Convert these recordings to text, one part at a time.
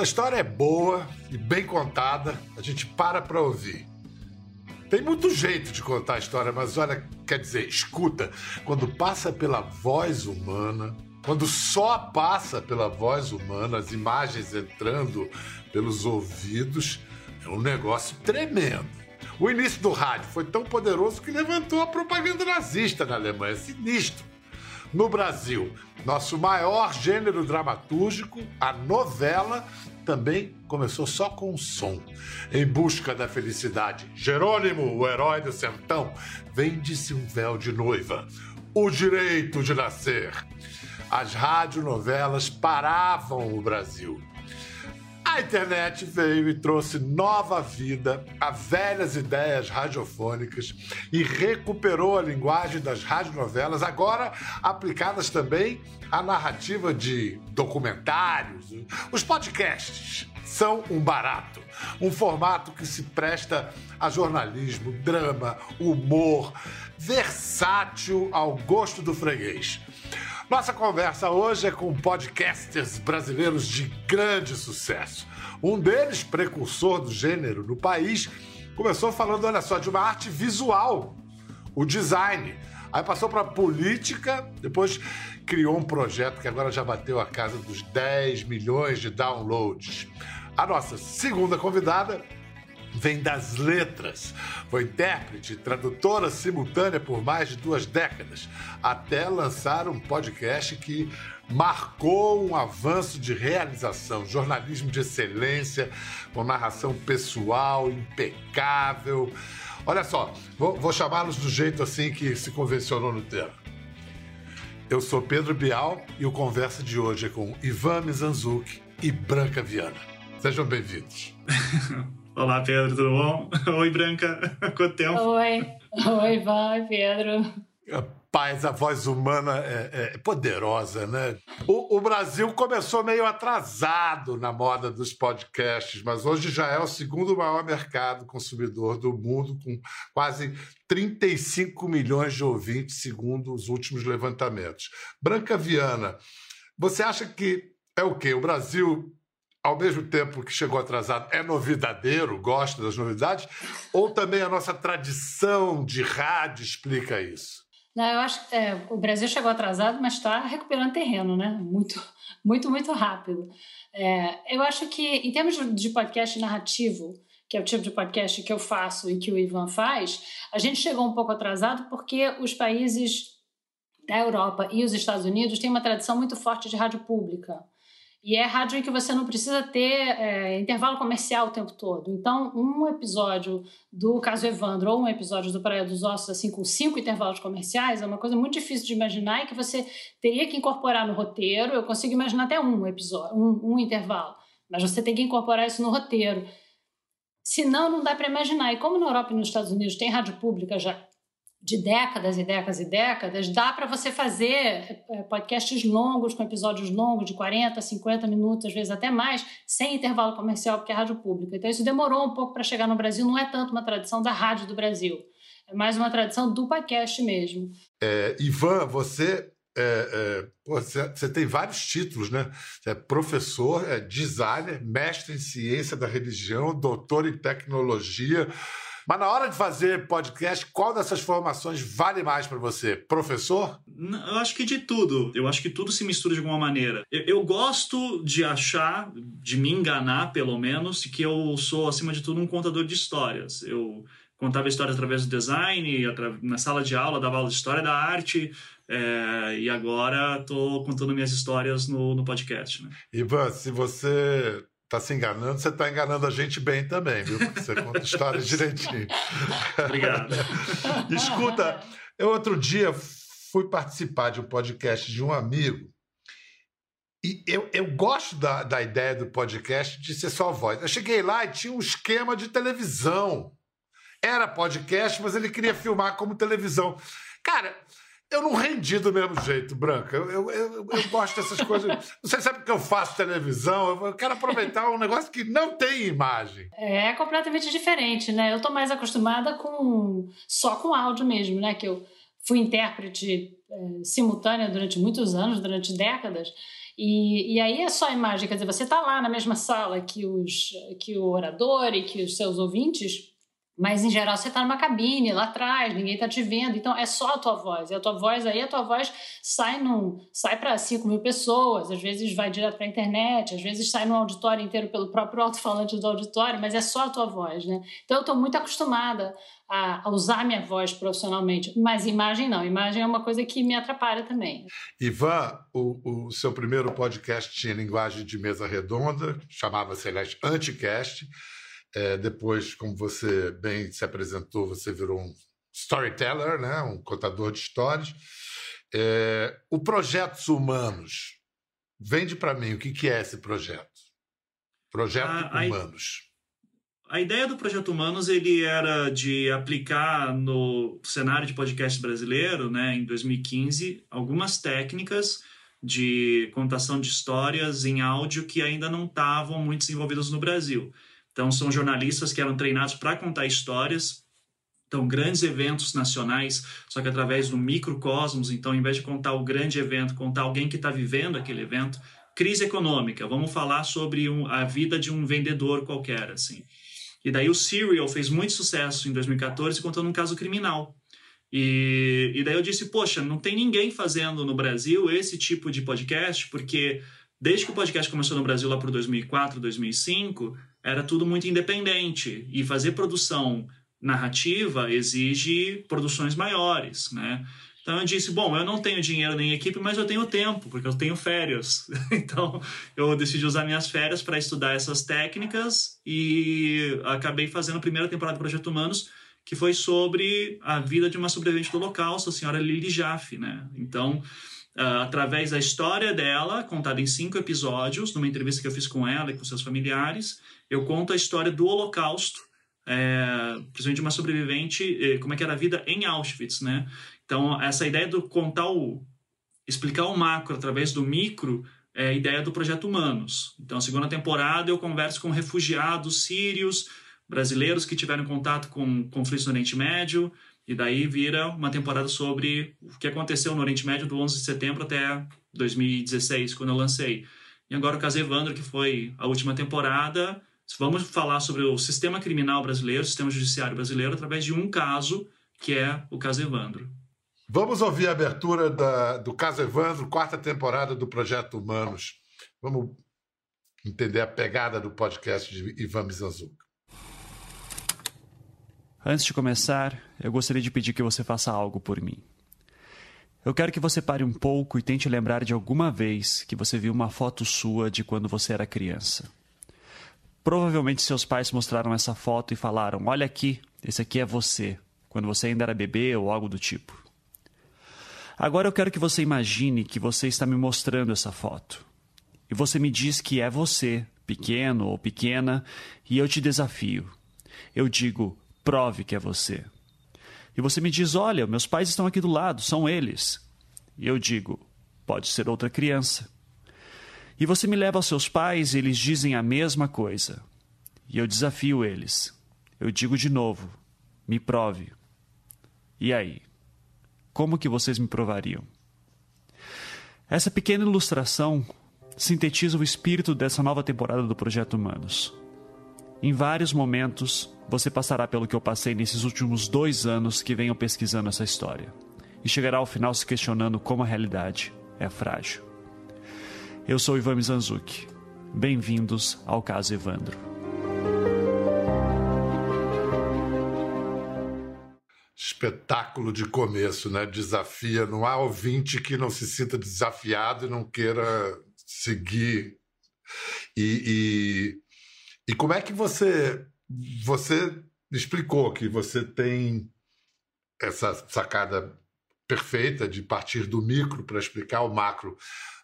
Quando a história é boa e bem contada, a gente para para ouvir. Tem muito jeito de contar a história, mas olha, quer dizer, escuta, quando passa pela voz humana, quando só passa pela voz humana, as imagens entrando pelos ouvidos, é um negócio tremendo. O início do rádio foi tão poderoso que levantou a propaganda nazista na Alemanha. Sinistro. No Brasil, nosso maior gênero dramatúrgico, a novela, também começou só com o som. Em busca da felicidade, Jerônimo, o herói do sertão, vende-se um véu de noiva. O direito de nascer. As radionovelas paravam o Brasil. A internet veio e trouxe nova vida a velhas ideias radiofônicas e recuperou a linguagem das radionovelas, agora aplicadas também à narrativa de documentários. Os podcasts são um barato, um formato que se presta a jornalismo, drama, humor, versátil ao gosto do freguês. Nossa conversa hoje é com podcasters brasileiros de grande sucesso. Um deles, precursor do gênero no país, começou falando, olha só, de uma arte visual, o design. Aí passou para política, depois criou um projeto que agora já bateu a casa dos 10 milhões de downloads. A nossa segunda convidada vem das letras. Foi intérprete, tradutora simultânea por mais de duas décadas, até lançar um podcast que marcou um avanço de realização, jornalismo de excelência, com narração pessoal impecável. Olha só, vou, vou chamá-los do jeito assim que se convencionou no termo. Eu sou Pedro Bial e o conversa de hoje é com Ivan Mizanzuki e Branca Viana. Sejam bem-vindos. Olá, Pedro, tudo bom? Oi, Branca, quanto tempo? Oi, oi, vai, Pedro. Paz, a voz humana é, é poderosa, né? O, o, Brasil começou meio atrasado na moda dos podcasts, mas hoje já é o segundo maior mercado consumidor do mundo, com quase 35 milhões de ouvintes, segundo os últimos levantamentos. Branca Viana, você acha que é o quê? O Brasil ao mesmo tempo que chegou atrasado, é novidadeiro, gosta das novidades? Ou também a nossa tradição de rádio explica isso? Não, eu acho que é, o Brasil chegou atrasado, mas está recuperando terreno, né? Muito, muito, muito rápido. É, eu acho que, em termos de podcast narrativo, que é o tipo de podcast que eu faço e que o Ivan faz, a gente chegou um pouco atrasado porque os países da Europa e os Estados Unidos têm uma tradição muito forte de rádio pública. E é rádio em que você não precisa ter é, intervalo comercial o tempo todo. Então, um episódio do caso Evandro ou um episódio do Praia dos Ossos, assim, com cinco intervalos comerciais, é uma coisa muito difícil de imaginar e que você teria que incorporar no roteiro. Eu consigo imaginar até um episódio, um, um intervalo, mas você tem que incorporar isso no roteiro. Senão, não dá para imaginar. E como na Europa e nos Estados Unidos tem rádio pública já de décadas e décadas e décadas, dá para você fazer é, podcasts longos, com episódios longos, de 40, 50 minutos, às vezes até mais, sem intervalo comercial, porque é rádio pública. Então, isso demorou um pouco para chegar no Brasil, não é tanto uma tradição da rádio do Brasil, é mais uma tradição do podcast mesmo. É, Ivan, você, é, é você, você, tem vários títulos, né? Você é professor, é designer, mestre em ciência da religião, doutor em tecnologia. Mas na hora de fazer podcast, qual dessas formações vale mais para você? Professor? Eu acho que de tudo. Eu acho que tudo se mistura de alguma maneira. Eu, eu gosto de achar, de me enganar pelo menos, que eu sou, acima de tudo, um contador de histórias. Eu contava histórias através do design, na sala de aula, dava aula de história da arte, é, e agora estou contando minhas histórias no, no podcast. Né? Ivan, se você tá se enganando, você tá enganando a gente bem também, viu? Porque você conta história direitinho. Obrigado. Escuta, eu outro dia fui participar de um podcast de um amigo e eu, eu gosto da, da ideia do podcast de ser só voz. Eu cheguei lá e tinha um esquema de televisão. Era podcast, mas ele queria filmar como televisão. Cara, eu não rendi do mesmo jeito, Branca. Eu, eu, eu, eu gosto dessas coisas. Você sabe que eu faço televisão, eu quero aproveitar um negócio que não tem imagem. É completamente diferente, né? Eu tô mais acostumada com só com áudio mesmo, né? Que eu fui intérprete é, simultânea durante muitos anos, durante décadas. E, e aí é só imagem, quer dizer, você está lá na mesma sala que, os, que o orador e que os seus ouvintes, mas em geral você está numa cabine lá atrás, ninguém está te vendo, então é só a tua voz. E a tua voz aí, a tua voz sai num, sai para 5 mil pessoas, às vezes vai direto para a internet, às vezes sai no auditório inteiro pelo próprio alto-falante do auditório, mas é só a tua voz, né? Então eu estou muito acostumada a, usar minha voz profissionalmente, mas imagem não, imagem é uma coisa que me atrapalha também. Ivan, o, o seu primeiro podcast tinha linguagem de mesa redonda, chamava-se, aliás, Anticast. É, depois, como você bem se apresentou, você virou um storyteller, né? um contador de histórias. É, o Projetos Humanos, vende para mim o que, que é esse projeto? Projeto a, Humanos. A, a ideia do Projeto Humanos ele era de aplicar no cenário de podcast brasileiro, né, em 2015, algumas técnicas de contação de histórias em áudio que ainda não estavam muito desenvolvidas no Brasil. Então, são jornalistas que eram treinados para contar histórias. Então, grandes eventos nacionais, só que através do microcosmos. Então, em vez de contar o grande evento, contar alguém que está vivendo aquele evento. Crise econômica, vamos falar sobre um, a vida de um vendedor qualquer, assim. E daí o Serial fez muito sucesso em 2014 contando um caso criminal. E, e daí eu disse, poxa, não tem ninguém fazendo no Brasil esse tipo de podcast, porque desde que o podcast começou no Brasil lá por 2004, 2005, era tudo muito independente e fazer produção narrativa exige produções maiores, né? Então eu disse, bom, eu não tenho dinheiro nem equipe, mas eu tenho tempo, porque eu tenho férias. então eu decidi usar minhas férias para estudar essas técnicas e acabei fazendo a primeira temporada do Projeto Humanos, que foi sobre a vida de uma sobrevivente do Holocausto, a senhora Lily Jaffe, né? Então, uh, através da história dela, contada em cinco episódios, numa entrevista que eu fiz com ela e com seus familiares, eu conto a história do Holocausto, é, principalmente uma sobrevivente, como é que era a vida em Auschwitz, né? Então, essa ideia do contar o... explicar o macro através do micro é a ideia do Projeto Humanos. Então, a segunda temporada eu converso com refugiados sírios, brasileiros que tiveram contato com conflitos no Oriente Médio, e daí vira uma temporada sobre o que aconteceu no Oriente Médio do 11 de setembro até 2016, quando eu lancei. E agora o caso Evandro, que foi a última temporada, Vamos falar sobre o sistema criminal brasileiro, o sistema judiciário brasileiro, através de um caso, que é o caso Evandro. Vamos ouvir a abertura da, do caso Evandro, quarta temporada do Projeto Humanos. Vamos entender a pegada do podcast de Ivan Mizanzuca. Antes de começar, eu gostaria de pedir que você faça algo por mim. Eu quero que você pare um pouco e tente lembrar de alguma vez que você viu uma foto sua de quando você era criança. Provavelmente seus pais mostraram essa foto e falaram: Olha aqui, esse aqui é você, quando você ainda era bebê ou algo do tipo. Agora eu quero que você imagine que você está me mostrando essa foto. E você me diz que é você, pequeno ou pequena, e eu te desafio. Eu digo: prove que é você. E você me diz: Olha, meus pais estão aqui do lado, são eles. E eu digo: Pode ser outra criança. E você me leva aos seus pais e eles dizem a mesma coisa. E eu desafio eles. Eu digo de novo: me prove. E aí? Como que vocês me provariam? Essa pequena ilustração sintetiza o espírito dessa nova temporada do Projeto Humanos. Em vários momentos, você passará pelo que eu passei nesses últimos dois anos que venho pesquisando essa história, e chegará ao final se questionando como a realidade é frágil. Eu sou Ivan Mizanzuki. Bem-vindos ao caso Evandro. Espetáculo de começo, né? Desafia. Não há ouvinte que não se sinta desafiado e não queira seguir. E, e, e como é que você. Você explicou que você tem essa sacada perfeita de partir do micro para explicar o macro.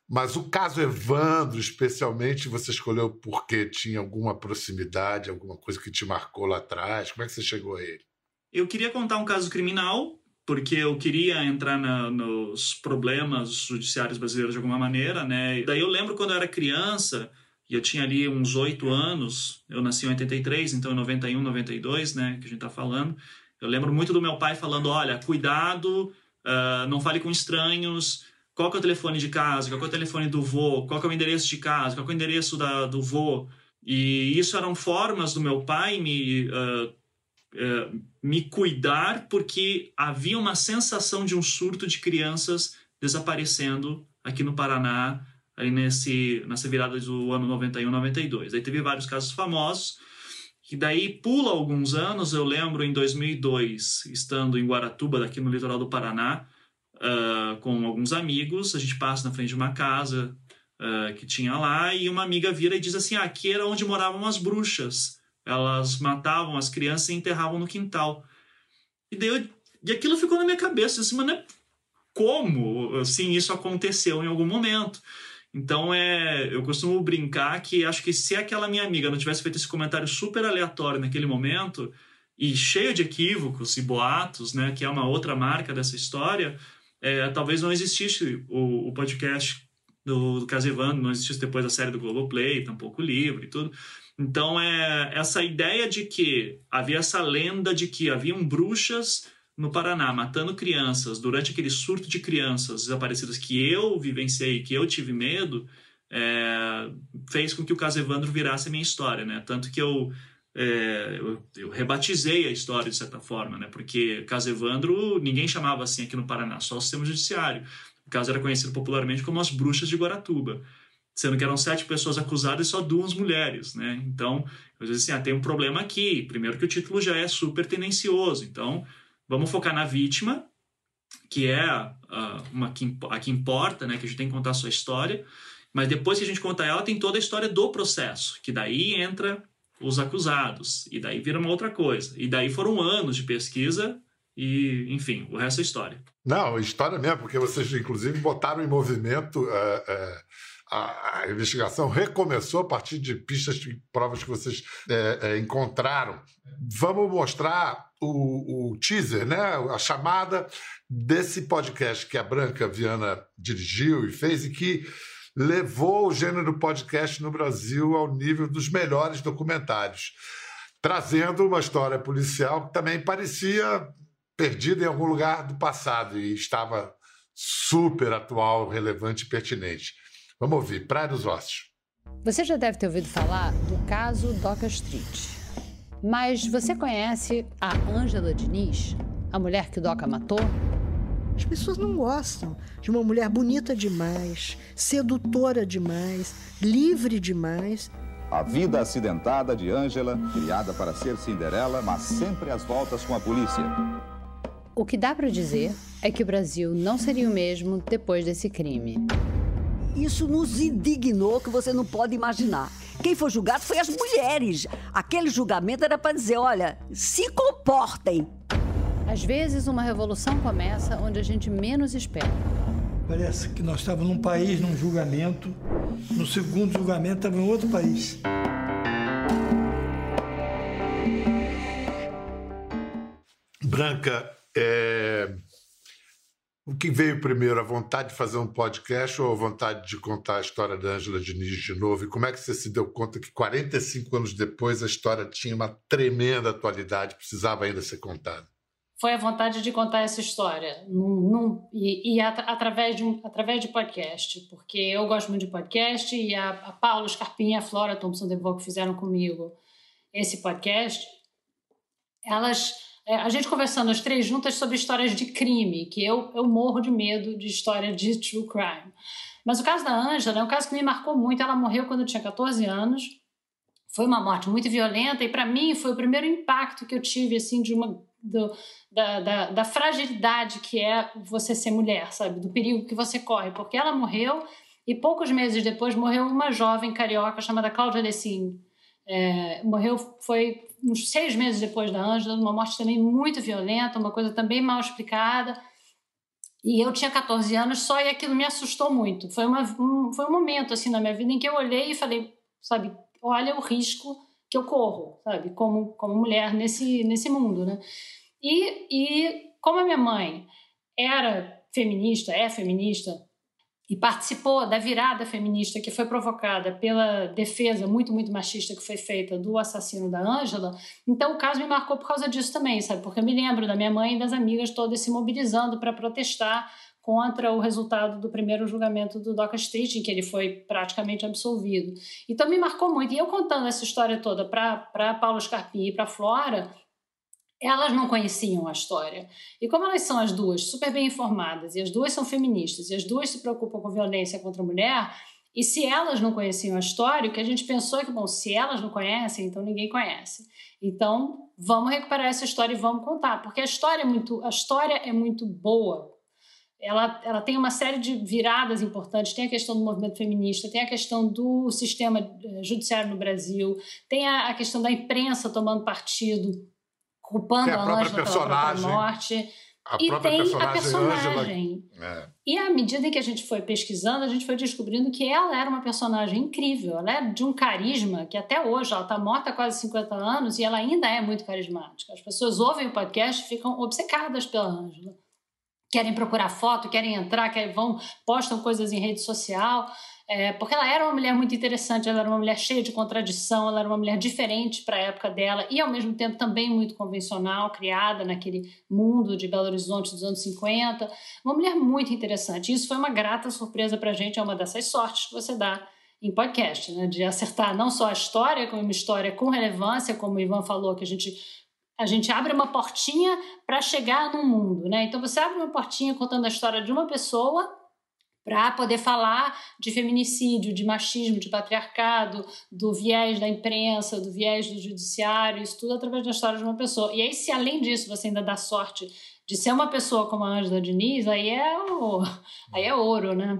Mas o caso Evandro, especialmente, você escolheu porque tinha alguma proximidade, alguma coisa que te marcou lá atrás? Como é que você chegou a ele? Eu queria contar um caso criminal, porque eu queria entrar na, nos problemas judiciários brasileiros de alguma maneira, né? Daí eu lembro quando eu era criança, e eu tinha ali uns oito anos, eu nasci em 83, então em 91, 92, né, que a gente tá falando. Eu lembro muito do meu pai falando, olha, cuidado, uh, não fale com estranhos, qual que é o telefone de casa, qual que é o telefone do vô, qual que é o endereço de casa, qual que é o endereço da, do vô. E isso eram formas do meu pai me, uh, me cuidar, porque havia uma sensação de um surto de crianças desaparecendo aqui no Paraná, aí nesse, nessa virada do ano 91, 92. Aí teve vários casos famosos, que daí pula alguns anos, eu lembro em 2002, estando em Guaratuba, daqui no litoral do Paraná, uh, com alguns amigos, a gente passa na frente de uma casa uh, que tinha lá e uma amiga vira e diz assim, ah, aqui era onde moravam as bruxas, elas matavam as crianças e enterravam no quintal. E daí eu, e aquilo ficou na minha cabeça, assim, mas não é como assim isso aconteceu em algum momento. Então é, eu costumo brincar que acho que se aquela minha amiga não tivesse feito esse comentário super aleatório naquele momento e cheio de equívocos e boatos, né, que é uma outra marca dessa história, é, talvez não existisse o, o podcast do, do não existisse depois a série do Globoplay, tampouco o livro e tudo. Então é essa ideia de que havia essa lenda de que haviam bruxas no Paraná matando crianças durante aquele surto de crianças desaparecidas que eu vivenciei, que eu tive medo, é, fez com que o caso Evandro virasse a minha história, né? Tanto que eu, é, eu, eu, rebatizei a história de certa forma, né? Porque caso Evandro ninguém chamava assim aqui no Paraná, só o sistema judiciário. O caso era conhecido popularmente como as bruxas de Guaratuba, sendo que eram sete pessoas acusadas e só duas mulheres, né? Então, eu disse assim, ah, tem um problema aqui. Primeiro que o título já é super tendencioso, então Vamos focar na vítima, que é uh, uma a que importa, né? Que a gente tem que contar a sua história. Mas depois que a gente conta ela, tem toda a história do processo, que daí entra os acusados, e daí vira uma outra coisa. E daí foram anos de pesquisa e, enfim, o resto é história. Não, história mesmo, porque vocês, inclusive, botaram em movimento. Uh, uh a, a, investigação recomeçou a partir de pistas e provas que vocês é, é, encontraram. Vamos mostrar o, o, teaser, né? a chamada desse podcast que a Branca Viana dirigiu e fez e que levou o gênero podcast no Brasil ao nível dos melhores documentários, trazendo uma história policial que também parecia perdida em algum lugar do passado e estava super atual, relevante e pertinente. Vamos ouvir, Praia dos Ossos. Você já deve ter ouvido falar do caso Doca Street. Mas você conhece a Ângela Diniz, a mulher que o Doca matou? As pessoas não gostam de uma mulher bonita demais, sedutora demais, livre demais. A vida acidentada de Ângela, criada para ser Cinderela, mas sempre às voltas com a polícia. O que dá para dizer é que o Brasil não seria o mesmo depois desse crime. Isso nos indignou que você não pode imaginar. Quem foi julgado foi as mulheres. Aquele julgamento era para dizer: olha, se comportem. Às vezes, uma revolução começa onde a gente menos espera. Parece que nós estávamos num país, num julgamento. No segundo julgamento, estava em outro país. Branca, é, o que veio primeiro, a vontade de fazer um podcast ou a vontade de contar a história da Ângela Diniz de novo? E como é que você se deu conta que 45 anos depois a história tinha uma tremenda atualidade, precisava ainda ser contada? Foi a vontade de contar essa história num, num, e, e at, através, de um, através de podcast, porque eu gosto muito de podcast e a, a Paula Scarpim e a Flora Thompson DeVoe que fizeram comigo esse podcast, elas é, a gente conversando as três juntas sobre histórias de crime, que eu, eu morro de medo de história de true crime. Mas o caso da Ângela é um caso que me marcou muito. Ela morreu quando eu tinha 14 anos. Foi uma morte muito violenta e para mim foi o primeiro impacto que eu tive assim de uma do, da, da, da, fragilidade que é você ser mulher, sabe? Do perigo que você corre. Porque ela morreu e poucos meses depois morreu uma jovem carioca chamada Cláudia Lessing. É, morreu, foi uns seis meses depois da Ângela, uma morte também muito violenta, uma coisa também mal explicada. E eu tinha 14 anos só e aquilo me assustou muito. Foi, uma, um, foi um momento assim na minha vida em que eu olhei e falei, sabe, olha o risco que eu corro, sabe, como, como mulher nesse, nesse mundo, né? E, e como a minha mãe era feminista, é feminista, e participou da virada feminista que foi provocada pela defesa muito, muito machista que foi feita do assassino da Ângela. Então o caso me marcou por causa disso também, sabe? Porque eu me lembro da minha mãe e das amigas todas se mobilizando para protestar contra o resultado do primeiro julgamento do Doca Street, em que ele foi praticamente absolvido. Então me marcou muito. E eu contando essa história toda para Paulo Scarpim e para Flora, elas não conheciam a história. E como elas são as duas super bem informadas, e as duas são feministas, e as duas se preocupam com violência contra a mulher, e se elas não conheciam a história, o que a gente pensou é que, bom, se elas não conhecem, então ninguém conhece. Então, vamos recuperar essa história e vamos contar, porque a história é muito, a história é muito boa ela, ela tem uma série de viradas importantes. Tem a questão do movimento feminista, tem a questão do sistema eh, judiciário no Brasil, tem a, a questão da imprensa tomando partido, culpando a, a Ângela pela própria morte. A e própria tem personagem, a personagem. É. E à medida em que a gente foi pesquisando, a gente foi descobrindo que ela era uma personagem incrível. Ela é de um carisma que até hoje, ela está morta há quase 50 anos e ela ainda é muito carismática. As pessoas ouvem o podcast e ficam obcecadas pela Ângela querem procurar foto, querem entrar, querem, vão, postam coisas em rede social. É, porque ela era uma mulher muito interessante, ela era uma mulher cheia de contradição, ela era uma mulher diferente para a época dela e, ao mesmo tempo, também muito convencional, criada naquele mundo de Belo Horizonte dos anos 50. Uma mulher muito interessante. Isso foi uma grata surpresa para a gente, é uma dessas sortes que você dá em podcast, né? de acertar não só a história, como uma história com relevância, como o Ivan falou, que a gente a gente abre uma portinha para chegar no mundo, né? Então você abre uma portinha contando a história de uma pessoa para poder falar de feminicídio, de machismo, de patriarcado, do viés da imprensa, do viés do judiciário, isso tudo através da história de uma pessoa. E aí, se além disso você ainda dá sorte de ser uma pessoa como a Ângela Diniz, aí é, o, aí é ouro, né?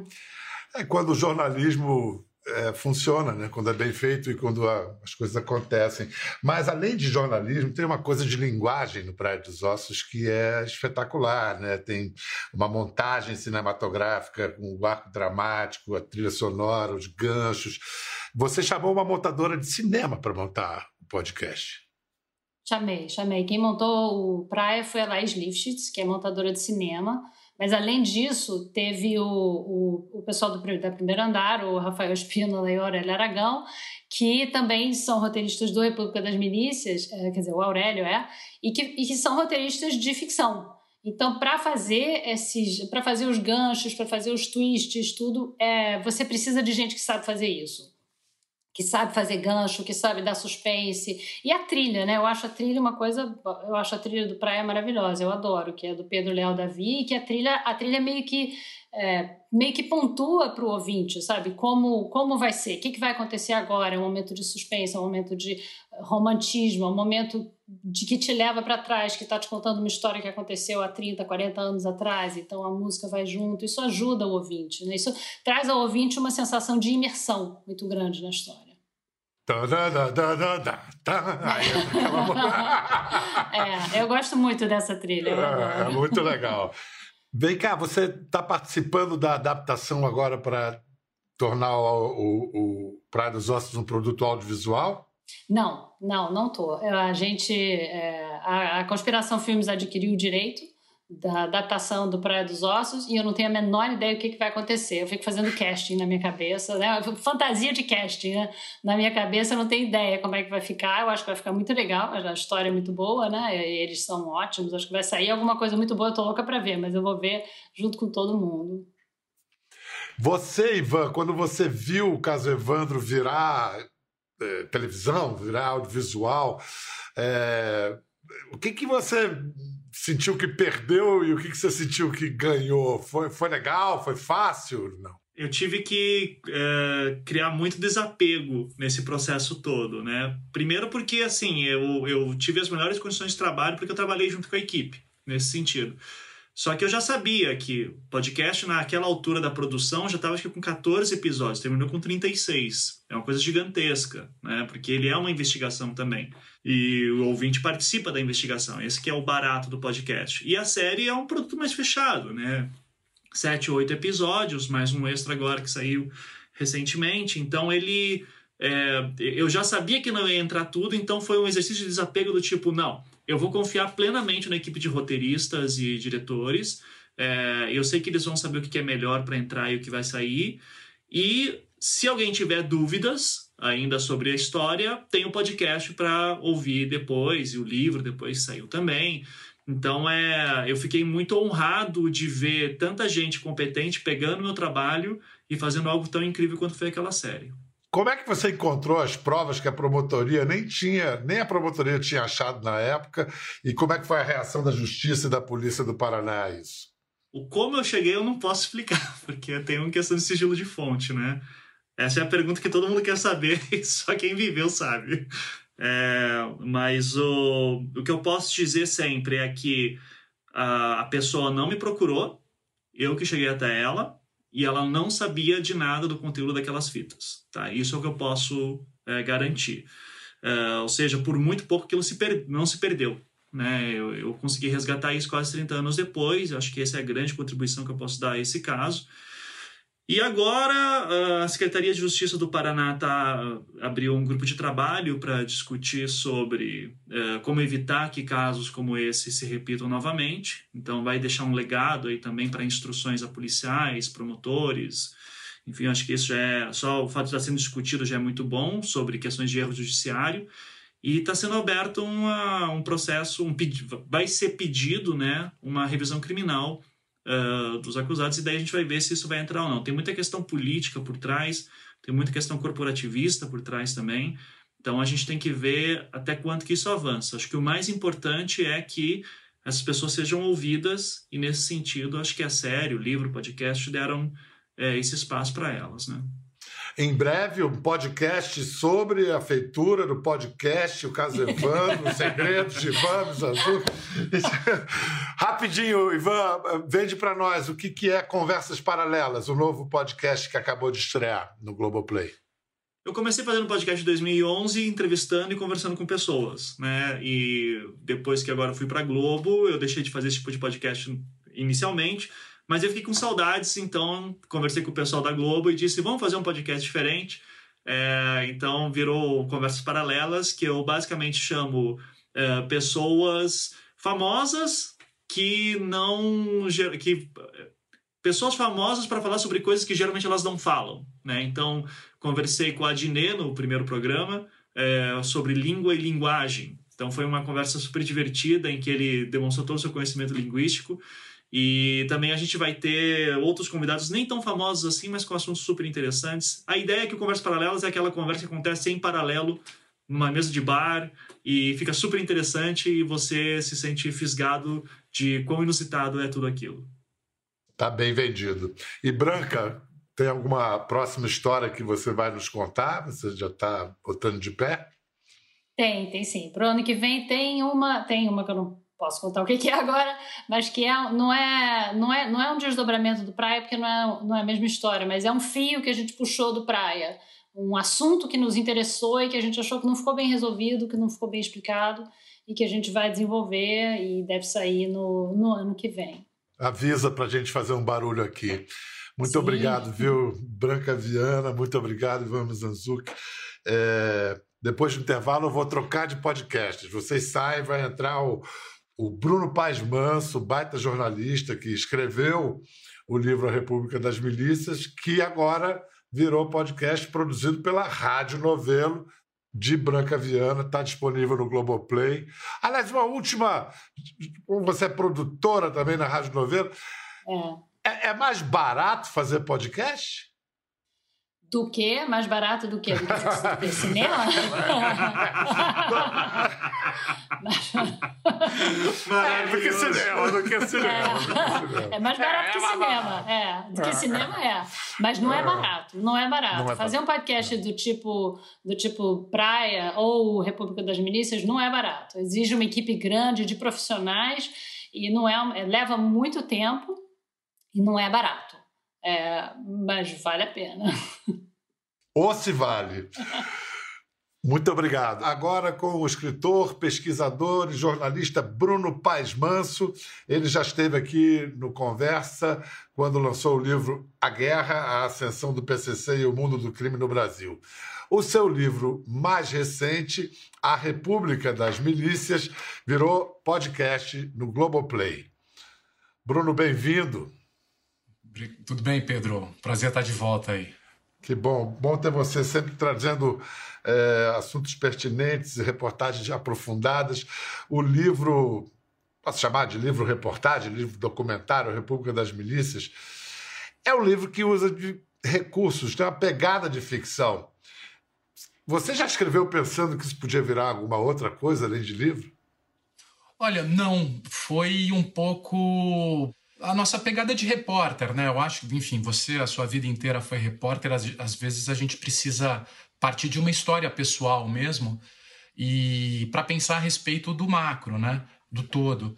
É quando o jornalismo é, funciona, né? quando é bem feito e quando a, as coisas acontecem. Mas, além de jornalismo, tem uma coisa de linguagem no Praia dos Ossos que é espetacular. Né? Tem uma montagem cinematográfica com o arco dramático, a trilha sonora, os ganchos. Você chamou uma montadora de cinema para montar o podcast. Chamei, chamei. Quem montou o Praia foi a Laís Lifshitz, que é montadora de cinema. Mas, além disso, teve o, o, o pessoal do da primeiro andar, o Rafael Espínola e o Aurélio Aragão, que também são roteiristas do República das Milícias, é, quer dizer, o Aurélio é, e que, e que são roteiristas de ficção. Então, para fazer esses, para fazer os ganchos, para fazer os twists, tudo, é, você precisa de gente que sabe fazer isso que sabe fazer gancho, que sabe dar suspense. E a trilha, né? Eu acho a trilha uma coisa, eu acho a trilha do Praia maravilhosa, eu adoro, que é do Pedro Leal Davi, e que a trilha, a trilha meio que é, meio que pontua para o ouvinte, sabe? Como, como vai ser, o que, que vai acontecer agora? É um momento de suspense, é um momento de romantismo, é um momento de que te leva para trás, que está te contando uma história que aconteceu há 30, 40 anos atrás, então a música vai junto, isso ajuda o ouvinte, né? Isso traz ao ouvinte uma sensação de imersão muito grande na história é, eu gosto muito dessa trilha. É, é muito legal. Vem cá, você está participando da adaptação agora para tornar o, o, o Praia dos Ossos um produto audiovisual? Não, não, não tô. A gente, é, a, a Conspiração Filmes adquiriu o direito da adaptação do Praia dos Ossos e eu não tenho a menor ideia do que, que vai acontecer. Eu fico fazendo casting na minha cabeça, né? Fantasia de casting, né? Na minha cabeça eu não tenho ideia como é que vai ficar. Eu acho que vai ficar muito legal. A história é muito boa, né? Eles são ótimos. Acho que vai sair alguma coisa muito boa. Eu tô louca para ver, mas eu vou ver junto com todo mundo. Você, Ivan, quando você viu o caso Evandro virar é, televisão, virar audiovisual, é, o que, que você sentiu que perdeu e o que, que você sentiu que ganhou? Foi, foi legal? Foi fácil? Não. Eu tive que é, criar muito desapego nesse processo todo, né? Primeiro porque, assim, eu, eu tive as melhores condições de trabalho porque eu trabalhei junto com a equipe, nesse sentido. Só que eu já sabia que o podcast, naquela altura da produção, já estava com 14 episódios, terminou com 36. É uma coisa gigantesca, né? Porque ele é uma investigação também. E o ouvinte participa da investigação. Esse que é o barato do podcast. E a série é um produto mais fechado, né? Sete, oito episódios, mais um extra agora que saiu recentemente. Então ele. É, eu já sabia que não ia entrar tudo, então foi um exercício de desapego do tipo, não eu vou confiar plenamente na equipe de roteiristas e diretores. É, eu sei que eles vão saber o que é melhor para entrar e o que vai sair. E se alguém tiver dúvidas ainda sobre a história, tem o um podcast para ouvir depois, e o livro depois saiu também. Então é, eu fiquei muito honrado de ver tanta gente competente pegando meu trabalho e fazendo algo tão incrível quanto foi aquela série. Como é que você encontrou as provas que a promotoria nem tinha, nem a promotoria tinha achado na época? E como é que foi a reação da Justiça e da Polícia do Paraná a isso? O como eu cheguei eu não posso explicar, porque tem uma questão de sigilo de fonte, né? Essa é a pergunta que todo mundo quer saber só quem viveu sabe. É, mas o, o que eu posso dizer sempre é que a, a pessoa não me procurou, eu que cheguei até ela, e ela não sabia de nada do conteúdo daquelas fitas. Tá? Isso é o que eu posso é, garantir. É, ou seja, por muito pouco aquilo se não se perdeu. Né? Eu, eu, consegui resgatar isso quase 30 anos depois. Eu acho que essa é a grande contribuição que eu posso dar a esse caso. E agora a Secretaria de Justiça do Paraná tá, abriu um grupo de trabalho para discutir sobre uh, como evitar que casos como esse se repitam novamente. Então vai deixar um legado aí também para instruções a policiais, promotores. Enfim, acho que isso é só o fato de estar sendo discutido já é muito bom sobre questões de erro judiciário. E está sendo aberto uma, um processo, um, vai ser pedido né, uma revisão criminal uh, dos acusados, e daí a gente vai ver se isso vai entrar ou não. Tem muita questão política por trás, tem muita questão corporativista por trás também. Então a gente tem que ver até quanto que isso avança. Acho que o mais importante é que essas pessoas sejam ouvidas, e nesse sentido, acho que a série, o livro, o podcast deram é, esse espaço para elas. Né? Em breve, um podcast sobre a feitura do podcast, o caso Evandro, os segredos de Ivan Azul. Rapidinho, Ivan, vende para nós o que, que é Conversas Paralelas, o novo podcast que acabou de estrear no Globoplay. Eu comecei fazendo podcast em 2011, entrevistando e conversando com pessoas, né? E depois que agora fui para Globo, eu deixei de fazer esse tipo de podcast inicialmente, mas eu fiquei com saudades, então conversei com o pessoal da Globo e disse: vamos fazer um podcast diferente. É, então virou Conversas Paralelas, que eu basicamente chamo é, pessoas famosas que não. que pessoas famosas para falar sobre coisas que geralmente elas não falam. Né? Então, conversei com a Dinê no primeiro programa é, sobre língua e linguagem. Então, foi uma conversa super divertida em que ele demonstrou todo o seu conhecimento linguístico. E também a gente vai ter outros convidados nem tão famosos assim, mas com assuntos super interessantes. A ideia é que o Conversas Paralelas é aquela conversa que acontece em paralelo numa mesa de bar e fica super interessante e você se sente fisgado de quão inusitado é tudo aquilo. Tá bem vendido. E Branca, tem alguma próxima história que você vai nos contar? Você já está botando de pé? Tem, tem sim. Pro ano que vem tem uma, tem uma que eu não posso contar o que, que é agora, mas que é, não, é, não, é, não é um desdobramento do Praia, porque não é, não é a mesma história, mas é um fio que a gente puxou do Praia. Um assunto que nos interessou e que a gente achou que não ficou bem resolvido, que não ficou bem explicado e que a gente vai desenvolver e deve sair no, no ano que vem. Avisa para a gente fazer um barulho aqui. Muito Sim. obrigado, viu, Branca Viana, muito obrigado, Ivan Zanzuki. É, depois do intervalo, eu vou trocar de podcast. Vocês saem, vai entrar o o Bruno Paz Manso, baita jornalista que escreveu o livro A República das Milícias, que agora virou podcast produzido pela Rádio Novelo de Branca Viana, está disponível no Globoplay. Aliás, uma última, você é produtora também na Rádio Novelo. É. É, é mais barato fazer podcast? Do que? Mais barato do que? Do que, do que cinema? é, do que cinema, do que cinema. É, é mais barato que cinema. É, do que cinema é. Mas não é barato, não é barato. Não é Fazer um podcast do tipo, do tipo Praia ou República das Milícias não é barato. Exige uma equipe grande de profissionais e não é, leva muito tempo e não é barato. É, mas vale a pena. Ou se vale. Muito obrigado. Agora com o escritor, pesquisador e jornalista Bruno Paes Manso. Ele já esteve aqui no Conversa quando lançou o livro A Guerra, a Ascensão do PCC e o Mundo do Crime no Brasil. O seu livro mais recente, A República das Milícias, virou podcast no Globoplay. Bruno, bem-vindo. Tudo bem, Pedro? Prazer estar de volta aí. Que bom. Bom ter você sempre trazendo é, assuntos pertinentes e reportagens aprofundadas. O livro posso chamar de livro-reportagem, livro-documentário, República das Milícias, é um livro que usa de recursos, tem uma pegada de ficção. Você já escreveu pensando que isso podia virar alguma outra coisa além de livro? Olha, não. Foi um pouco a nossa pegada de repórter, né? Eu acho que, enfim, você a sua vida inteira foi repórter, às, às vezes a gente precisa partir de uma história pessoal mesmo e para pensar a respeito do macro, né? Do todo.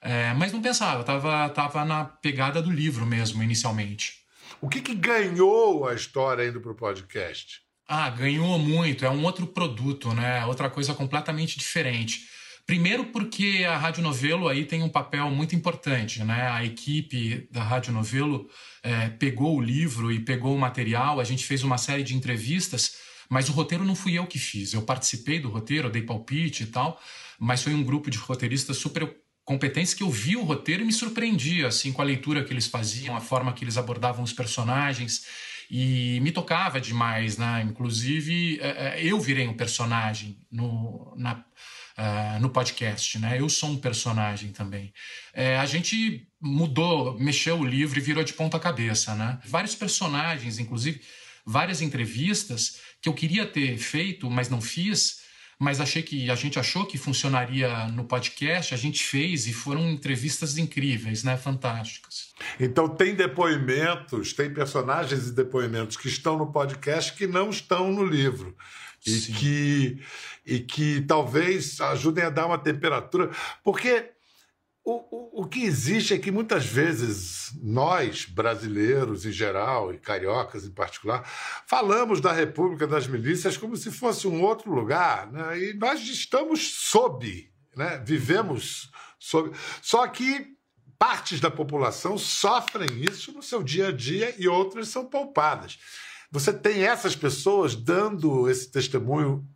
É, mas não pensava, tava, tava na pegada do livro mesmo, inicialmente. O que, que ganhou a história indo para o podcast? Ah, ganhou muito. É um outro produto, né? Outra coisa completamente diferente. Primeiro porque a Rádio Novelo aí tem um papel muito importante, né? A equipe da Rádio Novelo é, pegou o livro e pegou o material, a gente fez uma série de entrevistas, mas o roteiro não fui eu que fiz. Eu participei do roteiro, dei palpite e tal, mas foi um grupo de roteiristas super competentes que eu vi o roteiro e me surpreendia assim com a leitura que eles faziam, a forma que eles abordavam os personagens e me tocava demais, né? Inclusive é, é, eu virei um personagem no, na uh, no podcast, né? Eu sou um personagem também. É, a gente mudou, mexeu o livro e virou de ponta cabeça, né? Vários personagens, inclusive várias entrevistas que eu queria ter feito, mas não fiz, mas achei que a gente achou que funcionaria no podcast, a gente fez e foram entrevistas incríveis, né? Fantásticas. Então tem depoimentos, tem personagens e depoimentos que estão no podcast que não estão no livro e Sim. que e que talvez ajudem a dar uma temperatura, porque o, o, o que existe é que muitas vezes nós, brasileiros em geral, e cariocas em particular, falamos da República das Milícias como se fosse um outro lugar, né? e nós estamos sob, né? vivemos sob. Só que partes da população sofrem isso no seu dia a dia e outras são poupadas. Você tem essas pessoas dando esse testemunho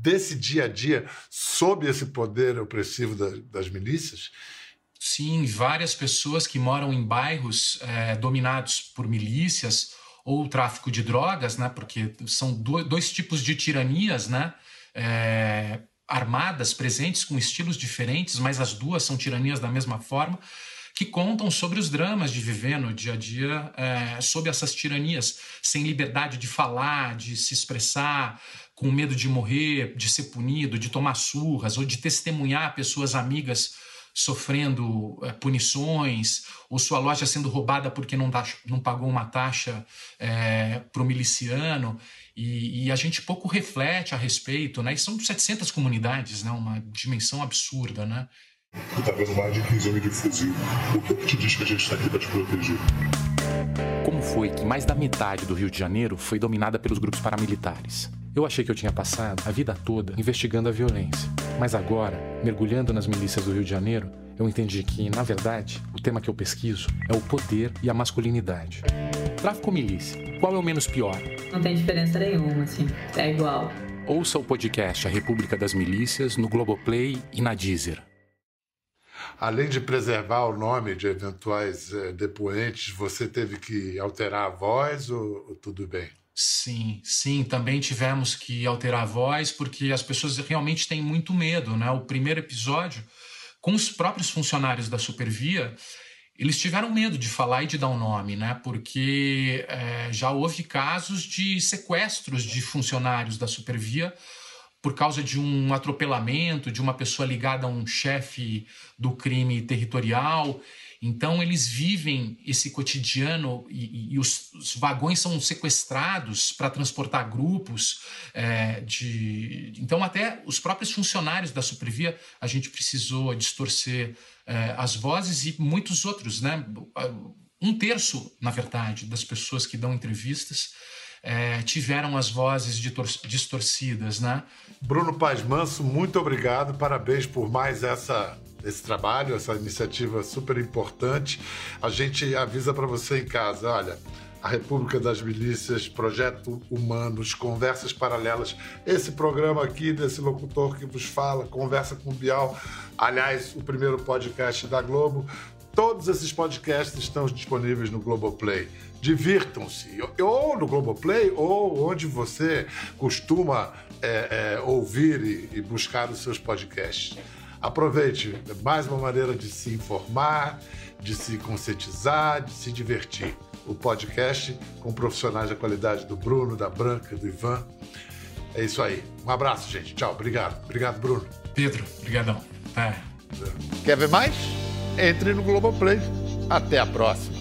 desse dia a dia sob esse poder opressivo da, das milícias? Sim, várias pessoas que moram em bairros é, dominados por milícias ou tráfico de drogas, né? Porque são dois tipos de tiranias, né? É, armadas, presentes com estilos diferentes, mas as duas são tiranias da mesma forma que contam sobre os dramas de viver no dia a dia é, sob essas tiranias, sem liberdade de falar, de se expressar, com medo de morrer, de ser punido, de tomar surras ou de testemunhar pessoas amigas sofrendo é, punições, ou sua loja sendo roubada porque não, não pagou uma taxa é, para o miliciano. E, e, a gente pouco reflete a respeito, né? E são 700 comunidades, né? Uma dimensão absurda, né? Tu tá vendo mais de 15 homens de fuzil. O que, que te diz que a gente está aqui para te proteger? Como foi que mais da metade do Rio de Janeiro foi dominada pelos grupos paramilitares? Eu achei que eu tinha passado a vida toda investigando a violência. Mas agora, mergulhando nas milícias do Rio de Janeiro, eu entendi que, na verdade, o tema que eu pesquiso é o poder e a masculinidade. Tráfico ou milícia? Qual é o menos pior? Não tem diferença nenhuma, assim. É igual. Ouça o podcast A República das Milícias no Globoplay e na Deezer além de preservar o nome de eventuais é, depoentes, você teve que alterar a voz ou tudo bem? Sim, sim, também tivemos que alterar a voz porque as pessoas realmente têm muito medo, né? O primeiro episódio, com os próprios funcionários da Supervia, eles tiveram medo de falar e de dar um nome, né? Porque é, já houve casos de sequestros de funcionários da Supervia por causa de um atropelamento, de uma pessoa ligada a um chefe do crime territorial. Então, eles vivem esse cotidiano e, e os, os, vagões são sequestrados para transportar grupos. É, de... Então, até os próprios funcionários da Supervia, a gente precisou distorcer é, as vozes e muitos outros, né? Um terço, na verdade, das pessoas que dão entrevistas é, tiveram as vozes distorcidas, né? Bruno Paz Manso, muito obrigado, parabéns por mais essa esse trabalho, essa iniciativa super importante. A gente avisa para você em casa, olha, a República das Milícias, Projeto Humanos, Conversas Paralelas, esse programa aqui desse locutor que vos fala, Conversa com Bial, aliás, o primeiro podcast da Globo. Todos esses podcasts estão disponíveis no Globoplay. Divirtam-se, ou no Globoplay, ou onde você costuma é, é, ouvir e, e buscar os seus podcasts. Aproveite, é mais uma maneira de se informar, de se conscientizar, de se divertir. O podcast com profissionais da qualidade do Bruno, da Branca, do Ivan. É isso aí. Um abraço, gente. Tchau. Obrigado. Obrigado, Bruno. Pedro, obrigadão. Quer ver mais? Entre no Globoplay. Até a próxima.